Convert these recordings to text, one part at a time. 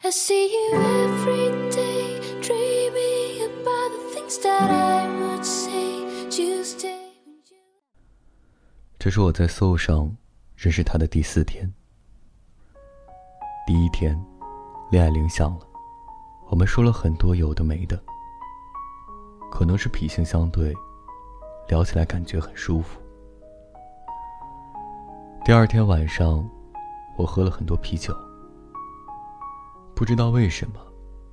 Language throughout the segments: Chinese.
I see you every day, dreaming about the things that I would say. Tuesday. you... 这是我在 Soul 上认识他的第四天。第一天，恋爱铃响了，我们说了很多有的没的。可能是脾性相对，聊起来感觉很舒服。第二天晚上，我喝了很多啤酒。不知道为什么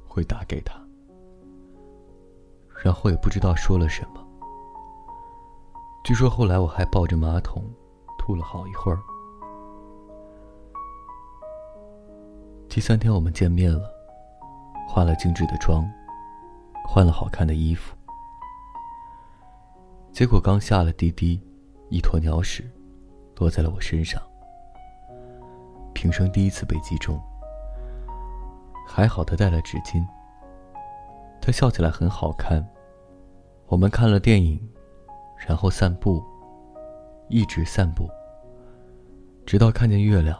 会打给他，然后也不知道说了什么。据说后来我还抱着马桶吐了好一会儿。第三天我们见面了，化了精致的妆，换了好看的衣服。结果刚下了滴滴，一坨鸟屎落在了我身上，平生第一次被击中。还好他带了纸巾。他笑起来很好看。我们看了电影，然后散步，一直散步，直到看见月亮。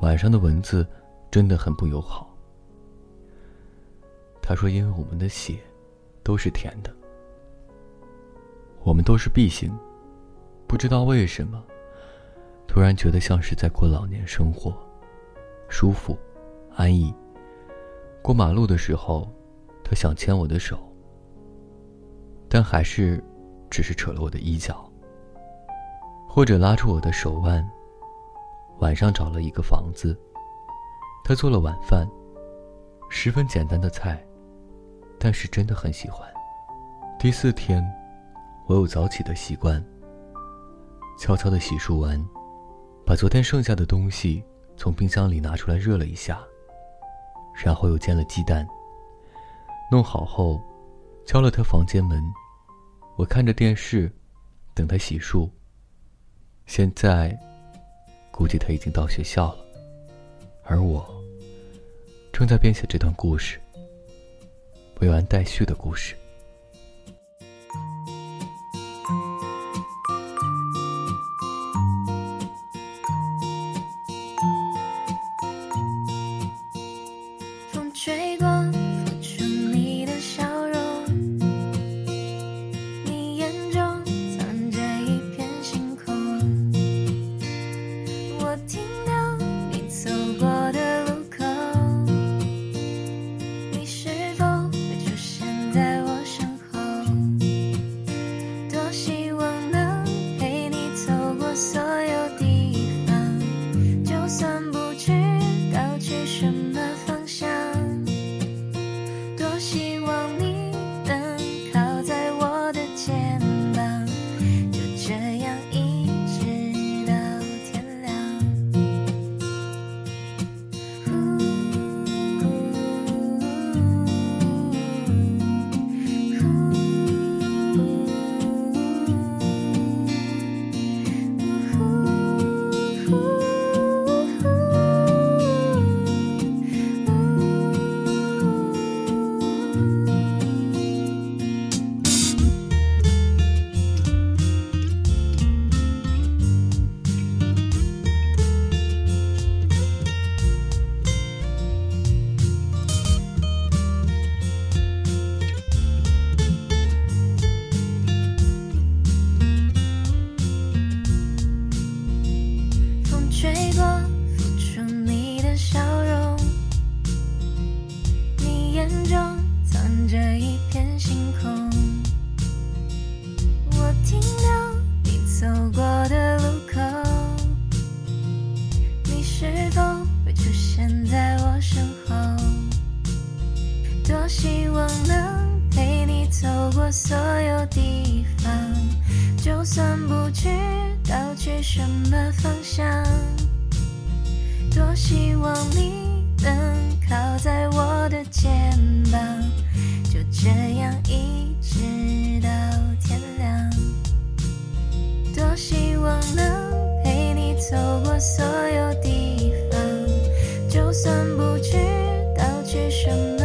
晚上的蚊子真的很不友好。他说：“因为我们的血都是甜的，我们都是 B 型，不知道为什么，突然觉得像是在过老年生活，舒服。”安逸。过马路的时候，他想牵我的手，但还是只是扯了我的衣角，或者拉住我的手腕。晚上找了一个房子，他做了晚饭，十分简单的菜，但是真的很喜欢。第四天，我有早起的习惯，悄悄的洗漱完，把昨天剩下的东西从冰箱里拿出来热了一下。然后又煎了鸡蛋。弄好后，敲了他房间门。我看着电视，等他洗漱。现在，估计他已经到学校了，而我正在编写这段故事，未完待续的故事。しい星空。我听到你走过的路口，你是否会出现在我身后？多希望能陪你走过所有地方，就算不知道去什么方向。多希望你能靠在我的肩膀。这样一直到天亮，多希望能陪你走过所有地方，就算不知道去什么。